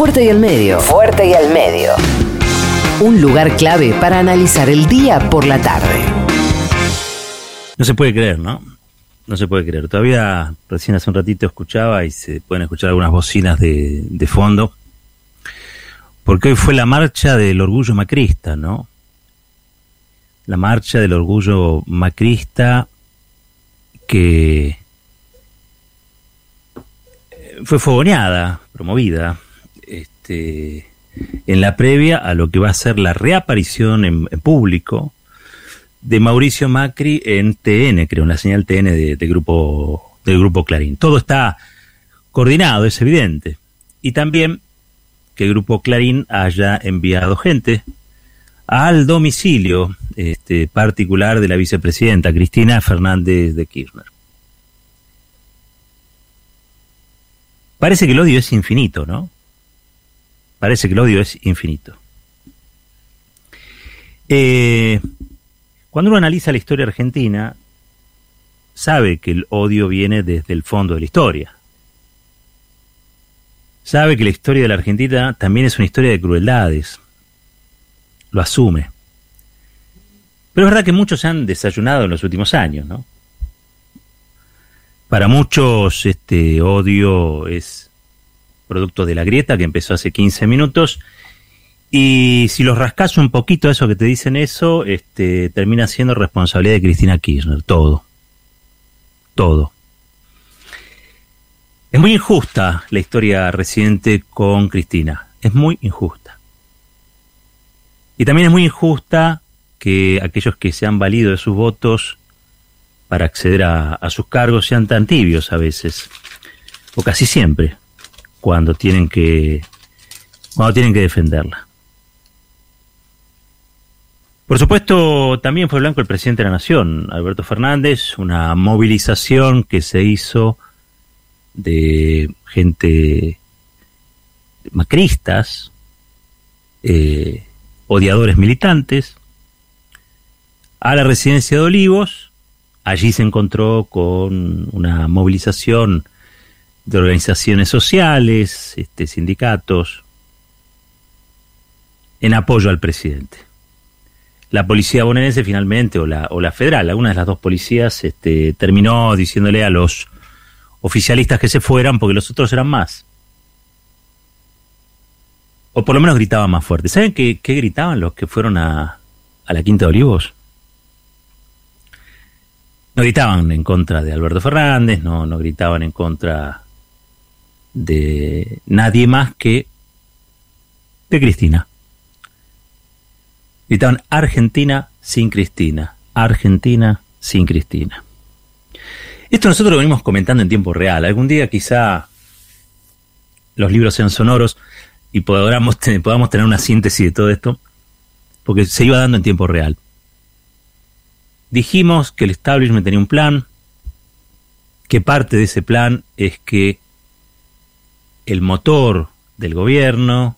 Fuerte y al medio. Fuerte y al medio. Un lugar clave para analizar el día por la tarde. No se puede creer, ¿no? No se puede creer. Todavía recién hace un ratito escuchaba y se pueden escuchar algunas bocinas de, de fondo. Porque hoy fue la marcha del orgullo macrista, ¿no? La marcha del orgullo macrista que fue fogoneada, promovida, este, en la previa a lo que va a ser la reaparición en, público de Mauricio Macri en TN, creo, en la señal TN de, grupo, del grupo Clarín. Todo está coordinado, es evidente. Y también que el grupo Clarín haya enviado gente al domicilio este, particular de la vicepresidenta Cristina Fernández de Kirchner. Parece que el odio es infinito, ¿no? Parece que el odio es infinito. Eh, cuando uno analiza la historia argentina, sabe que el odio viene desde el fondo de la historia. Sabe que la historia de la Argentina también es una historia de crueldades. Lo asume. Pero es verdad que muchos se han desayunado en los últimos años, ¿no? Para muchos este odio es producto de la grieta que empezó hace 15 minutos y si los rascas un poquito eso que te dicen eso, este termina siendo responsabilidad de Cristina Kirchner, todo. Todo. Es muy injusta la historia reciente con Cristina, es muy injusta. Y también es muy injusta que aquellos que se han valido de sus votos para acceder a, sus cargos sean tan tibios a veces, o casi siempre, cuando tienen que, cuando tienen que defenderla. Por supuesto, también fue blanco el presidente de la Nación, Alberto Fernández, una movilización que se hizo de gente macristas, eh, odiadores militantes, a la residencia de Olivos, Allí se encontró con una movilización de organizaciones sociales, este, sindicatos, en apoyo al presidente. La policía bonaerense finalmente, o la, o la federal, alguna de las dos policías, este, terminó diciéndole a los oficialistas que se fueran porque los otros eran más. O por lo menos gritaban más fuerte. ¿Saben qué, qué gritaban los que fueron a, a la Quinta de Olivos? no gritaban en contra de Alberto Fernández, no, no gritaban en contra de nadie más que de Cristina. Gritaban Argentina sin Cristina, Argentina sin Cristina. Esto nosotros lo venimos comentando en tiempo real. Algún día quizá los libros sean sonoros y podamos, podamos tener una síntesis de todo esto, porque se iba dando en tiempo real. Dijimos que el establishment tenía un plan, que parte de ese plan es que el motor del gobierno,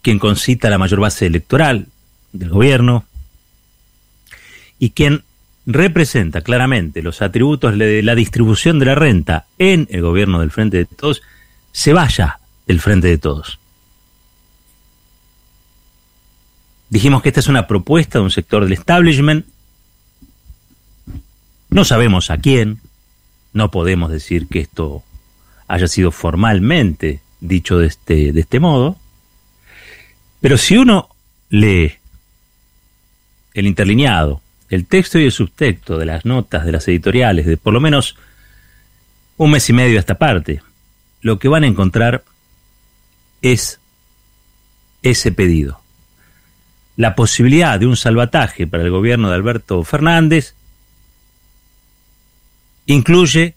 quien concita la mayor base electoral del gobierno y quien representa claramente los atributos de la distribución de la renta en el gobierno del Frente de Todos, se vaya del Frente de Todos. Dijimos que esta es una propuesta de un sector del establishment. No sabemos a quién. No podemos decir que esto haya sido formalmente dicho de este, de este modo. Pero si uno lee el interlineado, el texto y el subtexto de las notas de las editoriales de por lo menos un mes y medio a esta parte, lo que van a encontrar es ese pedido la posibilidad de un salvataje para el gobierno de Alberto Fernández incluye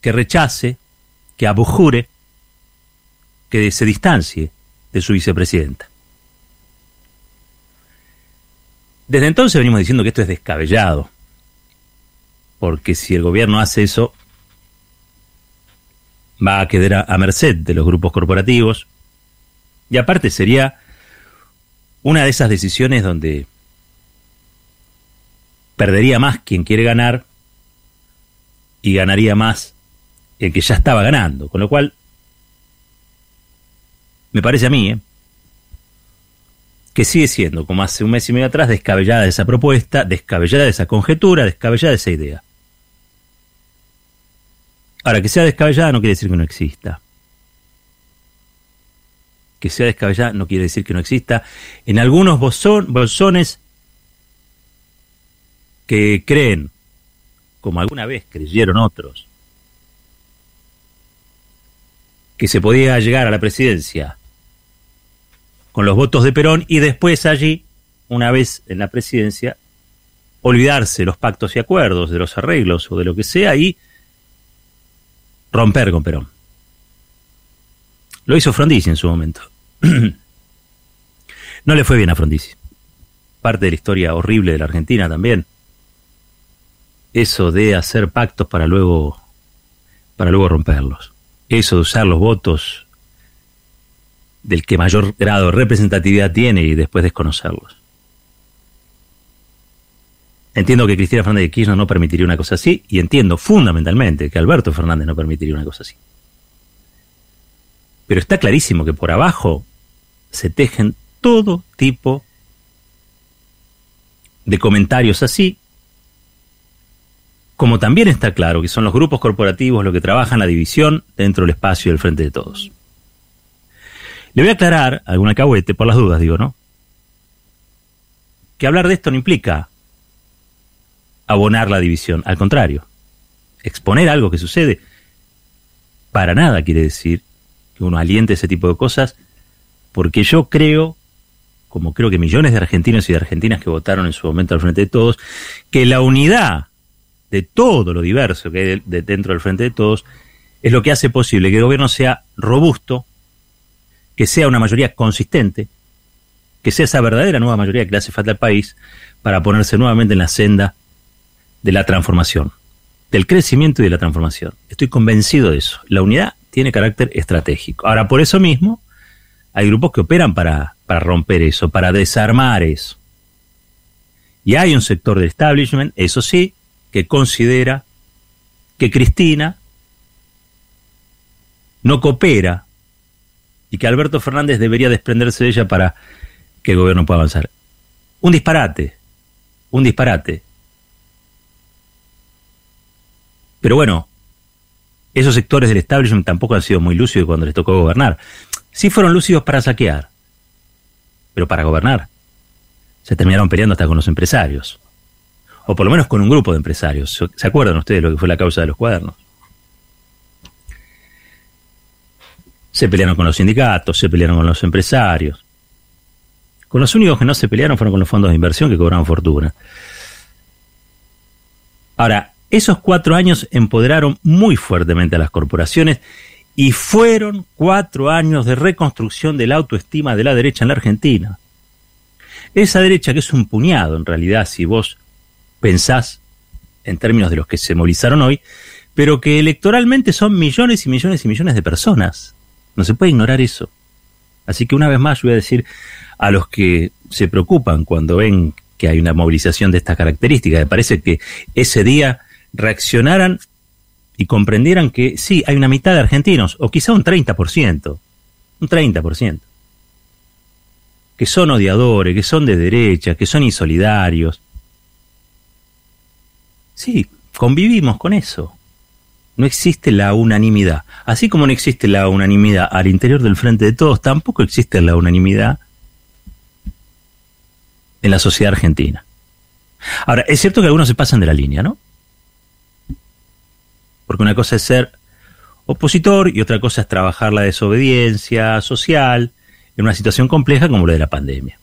que rechace, que abjure, que se distancie de su vicepresidenta. Desde entonces venimos diciendo que esto es descabellado, porque si el gobierno hace eso, va a quedar a, merced de los grupos corporativos, y aparte sería una de esas decisiones donde perdería más quien quiere ganar y ganaría más el que ya estaba ganando, con lo cual me parece a mí, ¿eh? que sigue siendo, como hace un mes y medio atrás, descabellada esa propuesta, descabellada esa conjetura, descabellada esa idea. Ahora, que sea descabellada no quiere decir que no exista. Que sea descabellada no quiere decir que no exista. En algunos bolsones que creen, como alguna vez creyeron otros, que se podía llegar a la presidencia con los votos de Perón y después allí, una vez en la presidencia, olvidarse los pactos y acuerdos, de los arreglos o de lo que sea y romper con Perón. Lo hizo Frondizi en su momento. no le fue bien a Frondizi. Parte de la historia horrible de la Argentina también. Eso de hacer pactos para luego para luego romperlos. Eso de usar los votos del que mayor grado de representatividad tiene y después desconocerlos. Entiendo que Cristina Fernández de Kirchner no permitiría una cosa así y entiendo fundamentalmente que Alberto Fernández no permitiría una cosa así. Pero está clarísimo que por abajo se tejen todo tipo de comentarios así, como también está claro que son los grupos corporativos los que trabajan la división dentro del espacio del frente de todos. Le voy a aclarar alguna cahuete, por las dudas digo, ¿no? Que hablar de esto no implica abonar la división, al contrario, exponer algo que sucede para nada quiere decir que uno aliente ese tipo de cosas, porque yo creo, como creo que millones de argentinos y de argentinas que votaron en su momento al frente de todos, que la unidad de todo lo diverso que hay dentro del frente de todos es lo que hace posible que el gobierno sea robusto, que sea una mayoría consistente, que sea esa verdadera nueva mayoría que le hace falta al país para ponerse nuevamente en la senda de la transformación, del crecimiento y de la transformación. Estoy convencido de eso. La unidad tiene carácter estratégico. Ahora, por eso mismo, hay grupos que operan para, para romper eso, para desarmar eso. Y hay un sector del establishment, eso sí, que considera que Cristina no coopera y que Alberto Fernández debería desprenderse de ella para que el gobierno pueda avanzar. Un disparate, un disparate. Pero bueno, esos sectores del establishment tampoco han sido muy lúcidos cuando les tocó gobernar. Sí fueron lúcidos para saquear, pero para gobernar se terminaron peleando hasta con los empresarios. O por lo menos con un grupo de empresarios. ¿Se acuerdan ustedes lo que fue la causa de los cuadernos? Se pelearon con los sindicatos, se pelearon con los empresarios. Con los únicos que no se pelearon fueron con los fondos de inversión que cobraron fortuna. Ahora, esos cuatro años empoderaron muy fuertemente a las corporaciones y fueron cuatro años de reconstrucción de la autoestima de la derecha en la Argentina. Esa derecha que es un puñado en realidad, si vos pensás en términos de los que se movilizaron hoy, pero que electoralmente son millones y millones y millones de personas. No se puede ignorar eso. Así que una vez más yo voy a decir a los que se preocupan cuando ven que hay una movilización de esta característica, me parece que ese día reaccionaran y comprendieran que sí, hay una mitad de argentinos, o quizá un 30%, un 30%, que son odiadores, que son de derecha, que son insolidarios. Sí, convivimos con eso no existe la unanimidad. Así como no existe la unanimidad al interior del frente de todos, tampoco existe la unanimidad en la sociedad argentina. Ahora, es cierto que algunos se pasan de la línea, ¿no? Porque una cosa es ser opositor y otra cosa es trabajar la desobediencia social en una situación compleja como la de la pandemia.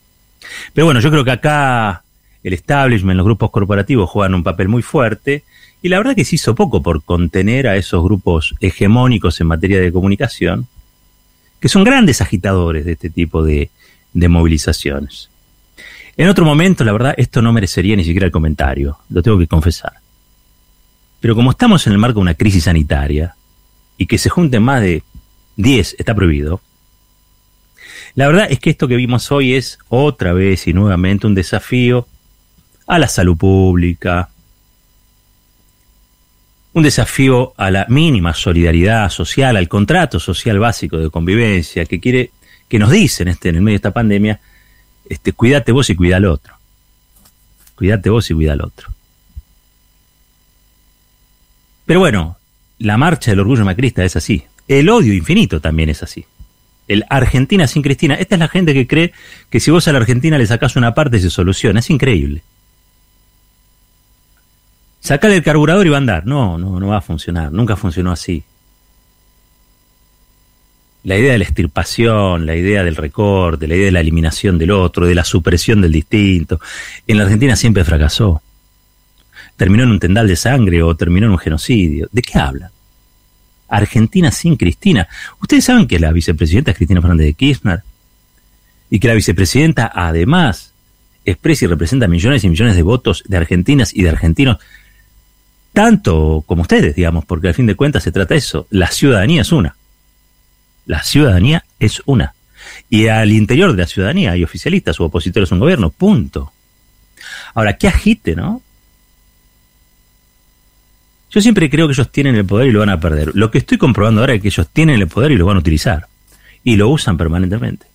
Pero bueno, yo creo que acá el establishment, los grupos corporativos juegan un papel muy fuerte y la verdad que se hizo poco por contener a esos grupos hegemónicos en materia de comunicación, que son grandes agitadores de este tipo de, movilizaciones. En otro momento, la verdad, esto no merecería ni siquiera el comentario, lo tengo que confesar. Pero como estamos en el marco de una crisis sanitaria y que se junten más de 10 está prohibido, la verdad es que esto que vimos hoy es otra vez y nuevamente un desafío a la salud pública, un desafío a la mínima solidaridad social, al contrato social básico de convivencia, que quiere, que nos dicen este, en el medio de esta pandemia, este, cuídate vos y cuida al otro. Cuídate vos y cuida al otro. Pero bueno, la marcha del orgullo macrista es así. El odio infinito también es así. El Argentina sin Cristina. Esta es la gente que cree que si vos a la Argentina le sacás una parte se soluciona. Es increíble. Sacale el carburador y va a andar. No, no, no va a funcionar. Nunca funcionó así. La idea de la extirpación, la idea del recorte, la idea de la eliminación del otro, de la supresión del distinto, en la Argentina siempre fracasó. Terminó en un tendal de sangre o terminó en un genocidio. ¿De qué hablan? Argentina sin Cristina. Ustedes saben que la vicepresidenta es Cristina Fernández de Kirchner y que la vicepresidenta además expresa y representa millones y millones de votos de argentinas y de argentinos, tanto como ustedes, digamos, porque al fin de cuentas se trata de eso. La ciudadanía es una. La ciudadanía es una. Y al interior de la ciudadanía hay oficialistas o opositores a un gobierno, punto. Ahora, qué agite, ¿no? Yo siempre creo que ellos tienen el poder y lo van a perder. Lo que estoy comprobando ahora es que ellos tienen el poder y lo van a utilizar. Y lo usan permanentemente.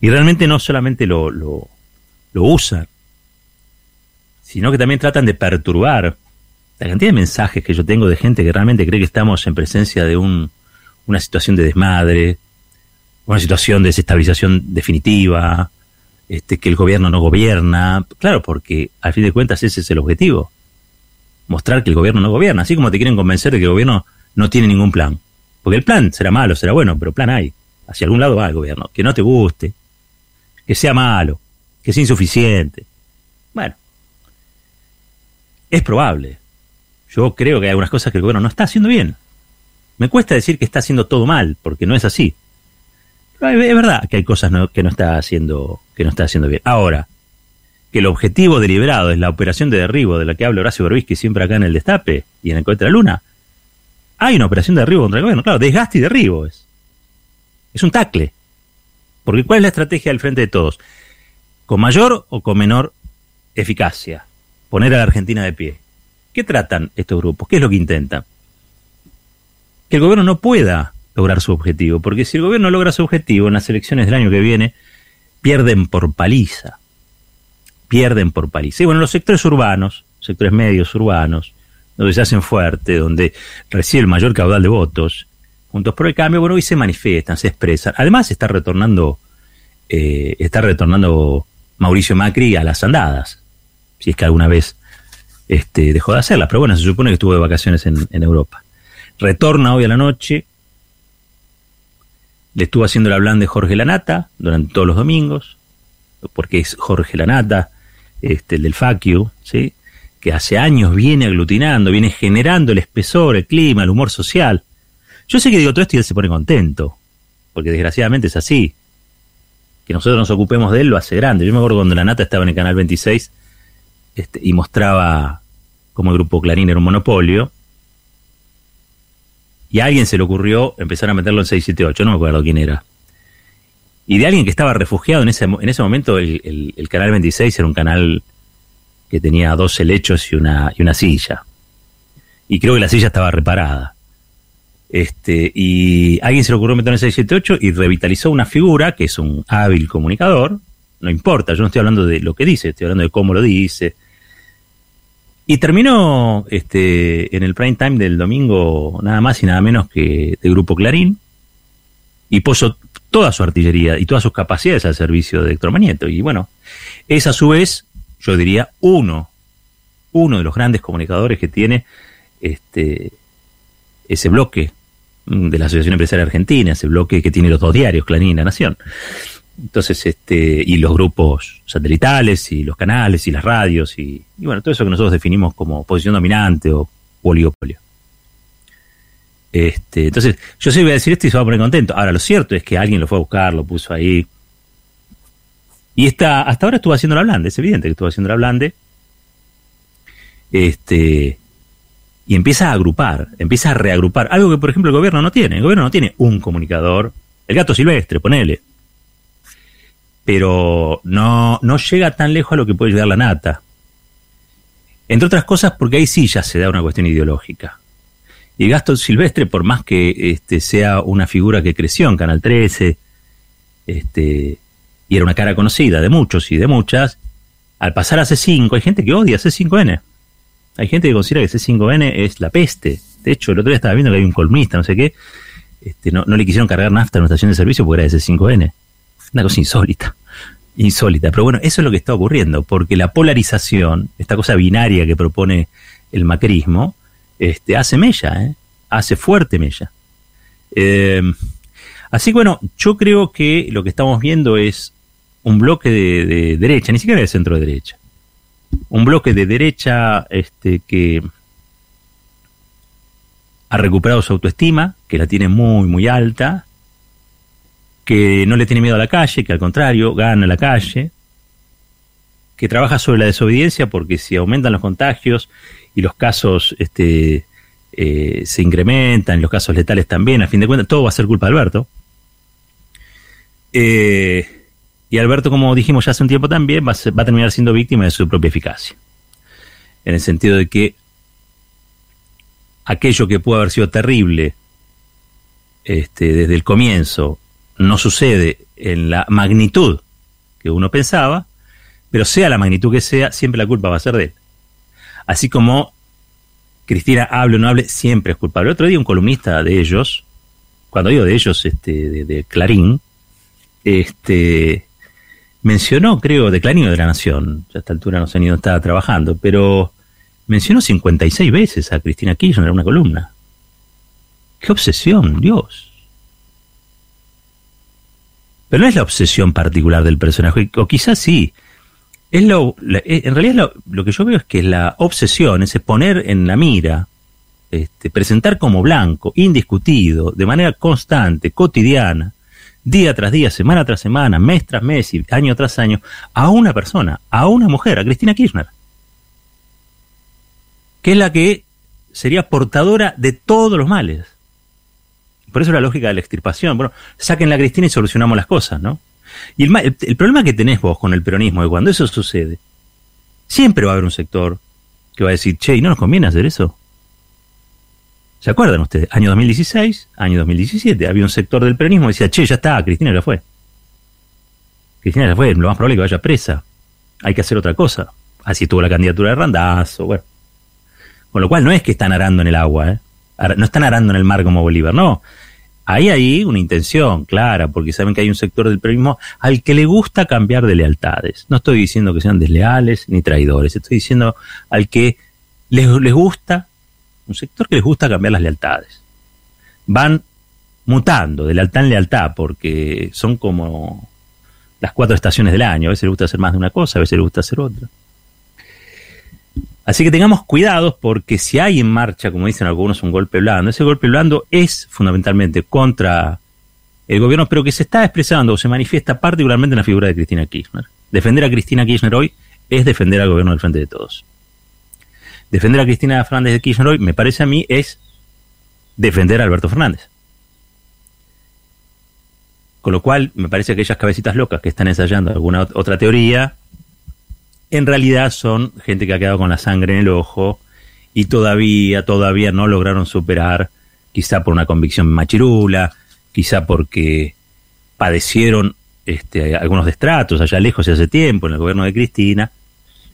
Y realmente no solamente lo, lo, usan, sino que también tratan de perturbar la cantidad de mensajes que yo tengo de gente que realmente cree que estamos en presencia de un, una situación de desmadre, una situación de desestabilización definitiva, este, que el gobierno no gobierna. Claro, porque al fin de cuentas ese es el objetivo mostrar que el gobierno no gobierna, así como te quieren convencer de que el gobierno no tiene ningún plan. Porque el plan será malo, será bueno, pero plan hay. Hacia algún lado va el gobierno. Que no te guste, que sea malo, que sea insuficiente. Bueno, es probable. Yo creo que hay algunas cosas que el gobierno no está haciendo bien. Me cuesta decir que está haciendo todo mal, porque no es así. Pero es verdad que hay cosas que no está haciendo que no está haciendo bien. Ahora, que el objetivo deliberado es la operación de derribo de la que habla Horacio Berbisky siempre acá en el Destape y en el Cohete de la Luna, hay una operación de derribo contra el gobierno. Claro, desgaste y derribo es. Es un tacle. Porque ¿cuál es la estrategia del frente de todos? ¿Con mayor o con menor eficacia? Poner a la Argentina de pie. ¿Qué tratan estos grupos? ¿Qué es lo que intentan? Que el gobierno no pueda lograr su objetivo. Porque si el gobierno logra su objetivo en las elecciones del año que viene, pierden por paliza pierden por paliza. Y bueno, los sectores urbanos, sectores medios urbanos, donde se hacen fuerte, donde recibe el mayor caudal de votos, juntos por el cambio, bueno, hoy se manifiestan, se expresan. Además está retornando, eh, está retornando Mauricio Macri a las andadas, si es que alguna vez este, dejó de hacerlas, pero bueno, se supone que estuvo de vacaciones en, Europa. Retorna hoy a la noche, le estuvo haciendo el plan de Jorge Lanata durante todos los domingos, porque es Jorge Lanata este, el del FACIU, ¿sí? que hace años viene aglutinando, viene generando el espesor, el clima, el humor social. Yo sé que digo todo esto y él se pone contento, porque desgraciadamente es así. Que nosotros nos ocupemos de él lo hace grande. Yo me acuerdo cuando la Nata estaba en el canal 26 este, y mostraba cómo el grupo Clarín era un monopolio. Y a alguien se le ocurrió empezar a meterlo en 678, no me acuerdo quién era y de alguien que estaba refugiado en ese, en ese momento, el, Canal 26 era un canal que tenía dos helechos y una, y una silla. Y creo que la silla estaba reparada. Este, y alguien se le ocurrió meter en 678 y revitalizó una figura que es un hábil comunicador. No importa, yo no estoy hablando de lo que dice, estoy hablando de cómo lo dice. Y terminó este, en el prime time del domingo nada más y nada menos que de Grupo Clarín. Y puso, toda su artillería y todas sus capacidades al servicio de Electromagneto. Y bueno, es a su vez, yo diría, uno, uno de los grandes comunicadores que tiene este, ese bloque de la Asociación Empresaria Argentina, ese bloque que tiene los dos diarios, Clarín y La Nación. Entonces, este, y los grupos satelitales, y los canales, y las radios, y, bueno, todo eso que nosotros definimos como posición dominante o oligopolio. Este, entonces, yo sí voy a decir esto y se va a poner contento. Ahora, lo cierto es que alguien lo fue a buscar, lo puso ahí. Y está, hasta ahora estuvo haciendo la blande, es evidente que estuvo haciendo la blande. Este, y empieza a agrupar, empieza a reagrupar. Algo que, por ejemplo, el gobierno no tiene. El gobierno no tiene un comunicador. El gato silvestre, ponele. Pero no, no llega tan lejos a lo que puede llegar la nata. Entre otras cosas porque ahí sí ya se da una cuestión ideológica. Y Gastón Silvestre, por más que este, sea una figura que creció en Canal 13, este, y era una cara conocida de muchos y de muchas, al pasar a C5, hay gente que odia C5N. Hay gente que considera que C5N es la peste. De hecho, el otro día estaba viendo que hay un colmista, no sé qué, este, no, no le quisieron cargar nafta en una estación de servicio porque era de C5N. Una cosa insólita insólita. Pero bueno, eso es lo que está ocurriendo, porque la polarización, esta cosa binaria que propone el macrismo, este, hace mella, ¿eh? hace fuerte mella. Eh, así que bueno, yo creo que lo que estamos viendo es un bloque de, derecha, ni siquiera de centro de derecha, un bloque de derecha este, que ha recuperado su autoestima, que la tiene muy, muy alta, que no le tiene miedo a la calle, que al contrario, gana la calle, que trabaja sobre la desobediencia porque si aumentan los contagios y los casos este, eh, se incrementan, los casos letales también, a fin de cuentas, todo va a ser culpa de Alberto. Eh, y Alberto, como dijimos ya hace un tiempo también, va a, terminar siendo víctima de su propia eficacia. En el sentido de que aquello que pudo haber sido terrible este, desde el comienzo no sucede en la magnitud que uno pensaba, pero sea la magnitud que sea, siempre la culpa va a ser de él. Así como Cristina hable o no hable, siempre es culpable. El otro día un columnista de ellos, cuando digo de ellos, este, de, Clarín, este, mencionó, creo, de Clarín o de la Nación, a esta altura no sé ni dónde estaba trabajando, pero mencionó 56 veces a Cristina Kirchner en una columna. ¡Qué obsesión, Dios! Pero no es la obsesión particular del personaje, o quizás sí. Es lo, eh, en realidad lo, que yo veo es que la obsesión, ese poner en la mira, este, presentar como blanco, indiscutido, de manera constante, cotidiana, día tras día, semana tras semana, mes tras mes y año tras año, a una persona, a una mujer, a Cristina Kirchner, que es la que sería portadora de todos los males. Por eso la lógica de la extirpación. Bueno, saquen la Cristina y solucionamos las cosas, ¿no? Y el, problema que tenés vos con el peronismo es cuando eso sucede, siempre va a haber un sector que va a decir, che, ¿y no nos conviene hacer eso? ¿Se acuerdan ustedes? Año 2016, año 2017, había un sector del peronismo que decía, che, ya está, Cristina ya fue. Cristina ya fue, lo más probable es que vaya presa. Hay que hacer otra cosa. Así tuvo la candidatura de Randazo, bueno. Con lo cual no es que están arando en el agua, ¿eh? No están arando en el mar como Bolívar, no. Hay ahí una intención clara, porque saben que hay un sector del periodismo al que le gusta cambiar de lealtades. No estoy diciendo que sean desleales ni traidores, estoy diciendo al que les, les gusta, un sector que les gusta cambiar las lealtades. Van mutando de lealtad en lealtad, porque son como las cuatro estaciones del año. A veces les gusta hacer más de una cosa, a veces les gusta hacer otra. Así que tengamos cuidados porque si hay en marcha, como dicen algunos, un golpe blando, ese golpe blando es fundamentalmente contra el gobierno, pero que se está expresando o se manifiesta particularmente en la figura de Cristina Kirchner. Defender a Cristina Kirchner hoy es defender al gobierno del frente de todos. Defender a Cristina Fernández de Kirchner hoy, me parece a mí, es defender a Alberto Fernández. Con lo cual, me parece que aquellas cabecitas locas que están ensayando alguna otra teoría, en realidad son gente que ha quedado con la sangre en el ojo y todavía, todavía no lograron superar, quizá por una convicción machirula, quizá porque padecieron este, algunos destratos allá lejos y hace tiempo en el gobierno de Cristina,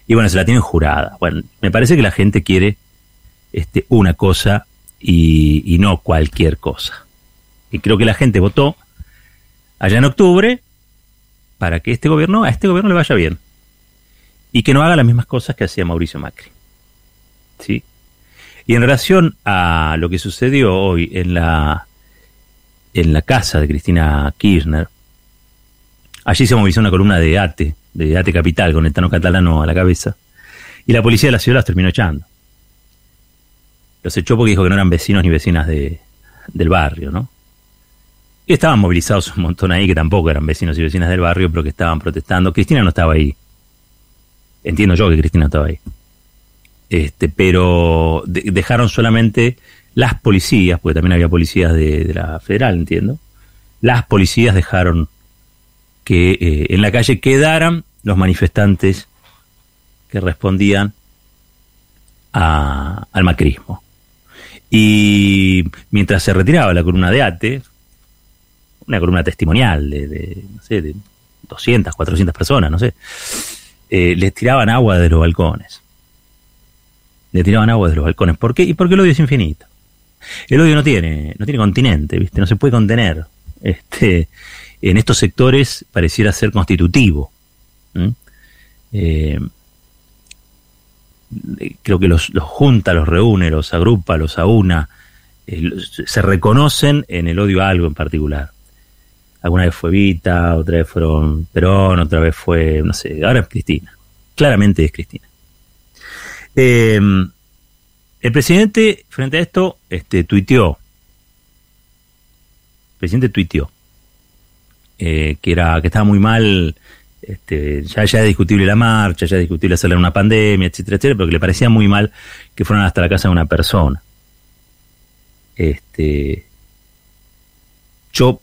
y bueno, se la tienen jurada. Bueno, me parece que la gente quiere este, una cosa y, y no cualquier cosa. Y creo que la gente votó allá en octubre para que este gobierno, a este gobierno le vaya bien y que no haga las mismas cosas que hacía Mauricio Macri. ¿Sí? Y en relación a lo que sucedió hoy en la, en la casa de Cristina Kirchner, allí se movilizó una columna de ATE, de ATE Capital, con el Tano Catalano a la cabeza, y la policía de la ciudad las terminó echando. Los echó porque dijo que no eran vecinos ni vecinas de, del barrio, ¿no? Y estaban movilizados un montón ahí que tampoco eran vecinos y vecinas del barrio, pero que estaban protestando. Cristina no estaba ahí. Entiendo yo que Cristina estaba ahí. Este, pero dejaron solamente las policías, porque también había policías de, la federal, entiendo. Las policías dejaron que eh, en la calle quedaran los manifestantes que respondían al macrismo. Y mientras se retiraba la columna de ATE, una columna testimonial de, no sé, de 200, 400 personas, no sé, eh, les tiraban agua de los balcones. Le tiraban agua de los balcones. ¿Por qué? Y porque el odio es infinito. El odio no tiene, no tiene continente, ¿viste? No se puede contener. Este, en estos sectores pareciera ser constitutivo. Eh, creo que los, junta, los reúne, los agrupa, los aúna, eh, se reconocen en el odio a algo en particular. Alguna vez fue Vita, otra vez fueron Perón, otra vez fue, no sé, ahora es Cristina. Claramente es Cristina. Eh, el presidente, frente a esto, este, tuiteó. El presidente tuiteó. Eh, que era que estaba muy mal este, ya, ya es discutible la marcha, ya es discutible hacerle una pandemia, etcétera, etcétera, pero que le parecía muy mal que fueran hasta la casa de una persona. Este, yo,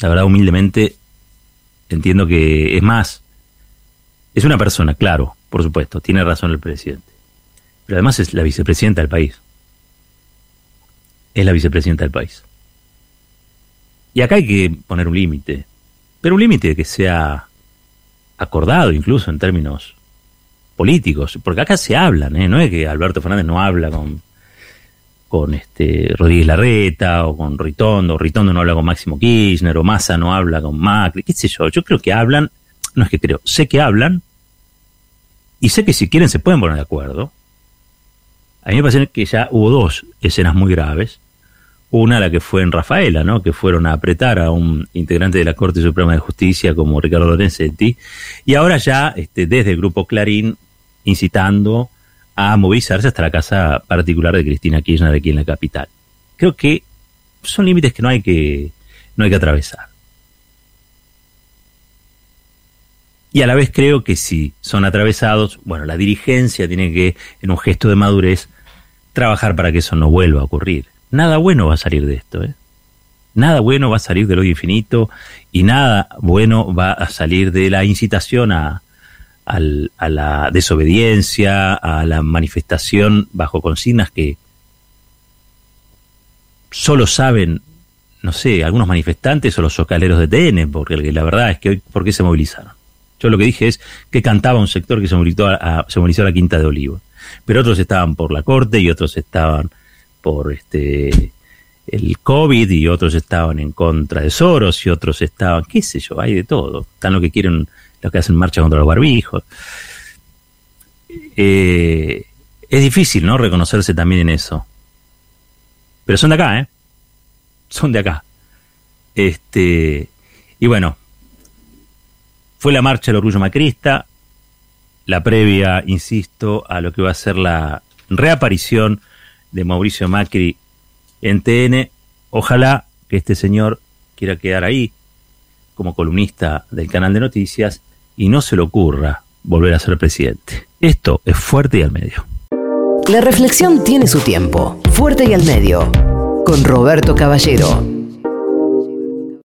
la verdad, humildemente, entiendo que es más, es una persona, claro, por supuesto, tiene razón el presidente, pero además es la vicepresidenta del país. Es la vicepresidenta del país. Y acá hay que poner un límite pero un límite que sea acordado incluso en términos políticos, porque acá se hablan, ¿eh? no es que Alberto Fernández no habla con, con este Rodríguez Larreta o con Ritondo, Ritondo no habla con Máximo Kirchner, o Massa no habla con Macri, qué sé yo, yo creo que hablan, no es que creo, sé que hablan, y sé que si quieren se pueden poner de acuerdo. A mí me parece que ya hubo dos escenas muy graves, una, la que fue en Rafaela, ¿no? Que fueron a apretar a un integrante de la Corte Suprema de Justicia como Ricardo Lorenzetti. Y ahora ya, este, desde el Grupo Clarín, incitando a movilizarse hasta la casa particular de Cristina Kirchner aquí en la capital. Creo que son límites que no hay que, no hay que atravesar. Y a la vez creo que si son atravesados, bueno, la dirigencia tiene que, en un gesto de madurez, trabajar para que eso no vuelva a ocurrir nada bueno va a salir de esto. ¿eh? Nada bueno va a salir del odio infinito y nada bueno va a salir de la incitación a, a la desobediencia, a la manifestación bajo consignas que solo saben, no sé, algunos manifestantes o los socaleros de TN, porque la verdad es que hoy, ¿por qué se movilizaron? Yo lo que dije es que cantaba un sector que se movilizó a, se movilizó a la Quinta de Olivo, pero otros estaban por la corte y otros estaban por este el COVID y otros estaban en contra de Soros y otros estaban, qué sé yo, hay de todo. Están los que quieren, los que hacen marcha contra los barbijos. Eh, es difícil, ¿no? Reconocerse también en eso. Pero son de acá, ¿eh? Son de acá. Este, y bueno, fue la marcha del orgullo macrista, la previa, insisto, a lo que va a ser la reaparición de Mauricio Macri en TN. Ojalá que este señor quiera quedar ahí como columnista del canal de noticias y no se le ocurra volver a ser presidente. Esto es fuerte y al medio. La reflexión tiene su tiempo. Fuerte y al medio. Con Roberto Caballero.